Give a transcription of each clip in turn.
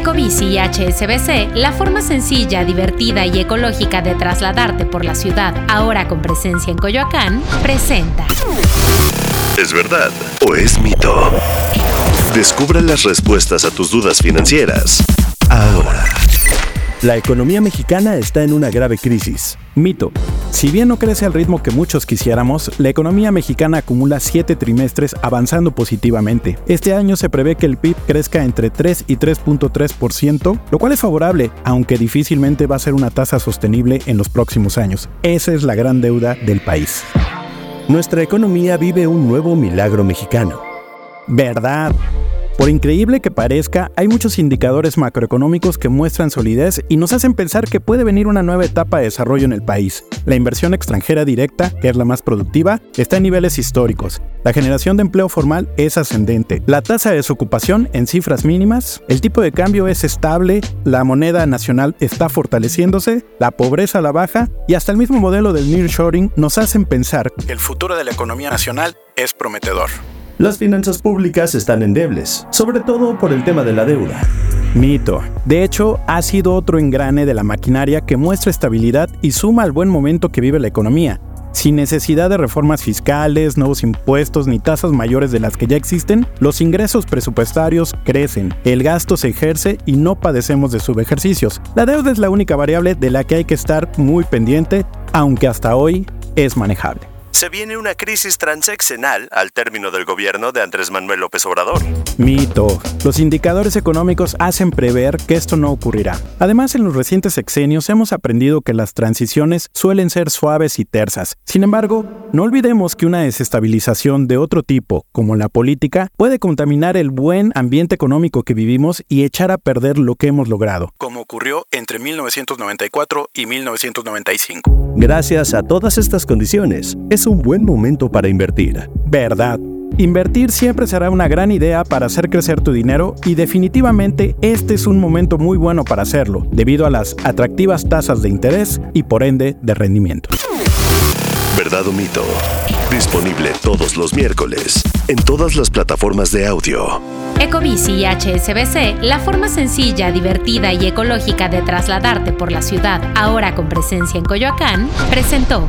Ecobici y HSBC, la forma sencilla, divertida y ecológica de trasladarte por la ciudad, ahora con presencia en Coyoacán, presenta. ¿Es verdad o es mito? Descubre las respuestas a tus dudas financieras ahora. La economía mexicana está en una grave crisis. Mito. Si bien no crece al ritmo que muchos quisiéramos, la economía mexicana acumula siete trimestres avanzando positivamente. Este año se prevé que el PIB crezca entre 3 y 3.3%, lo cual es favorable, aunque difícilmente va a ser una tasa sostenible en los próximos años. Esa es la gran deuda del país. Nuestra economía vive un nuevo milagro mexicano. ¿Verdad? Por increíble que parezca, hay muchos indicadores macroeconómicos que muestran solidez y nos hacen pensar que puede venir una nueva etapa de desarrollo en el país. La inversión extranjera directa, que es la más productiva, está en niveles históricos. La generación de empleo formal es ascendente. La tasa de desocupación en cifras mínimas, el tipo de cambio es estable, la moneda nacional está fortaleciéndose, la pobreza a la baja y hasta el mismo modelo del nearshoring nos hacen pensar que el futuro de la economía nacional es prometedor. Las finanzas públicas están endebles, sobre todo por el tema de la deuda. Mito. De hecho, ha sido otro engrane de la maquinaria que muestra estabilidad y suma al buen momento que vive la economía. Sin necesidad de reformas fiscales, nuevos impuestos ni tasas mayores de las que ya existen, los ingresos presupuestarios crecen, el gasto se ejerce y no padecemos de subejercicios. La deuda es la única variable de la que hay que estar muy pendiente, aunque hasta hoy es manejable se viene una crisis transeccional al término del gobierno de Andrés Manuel López Obrador. Mito. Los indicadores económicos hacen prever que esto no ocurrirá. Además, en los recientes sexenios hemos aprendido que las transiciones suelen ser suaves y tersas. Sin embargo, no olvidemos que una desestabilización de otro tipo, como la política, puede contaminar el buen ambiente económico que vivimos y echar a perder lo que hemos logrado, como ocurrió entre 1994 y 1995. Gracias a todas estas condiciones, es un buen momento para invertir. Verdad. Invertir siempre será una gran idea para hacer crecer tu dinero y definitivamente este es un momento muy bueno para hacerlo, debido a las atractivas tasas de interés y por ende de rendimiento. Verdad o mito. Disponible todos los miércoles en todas las plataformas de audio. Ecobici y HSBC, la forma sencilla, divertida y ecológica de trasladarte por la ciudad, ahora con presencia en Coyoacán, presentó.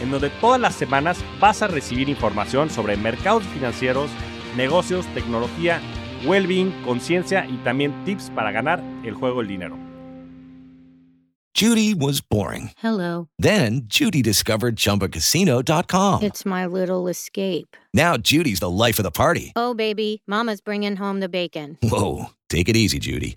en donde todas las semanas vas a recibir información sobre mercados financieros, negocios, tecnología, well-being, conciencia y también tips para ganar el juego del dinero. Judy was boring. Hello. Then Judy discovered chumbacasino.com. It's my little escape. Now Judy's the life of the party. Oh, baby, Mama's bringing home the bacon. Whoa. Take it easy, Judy.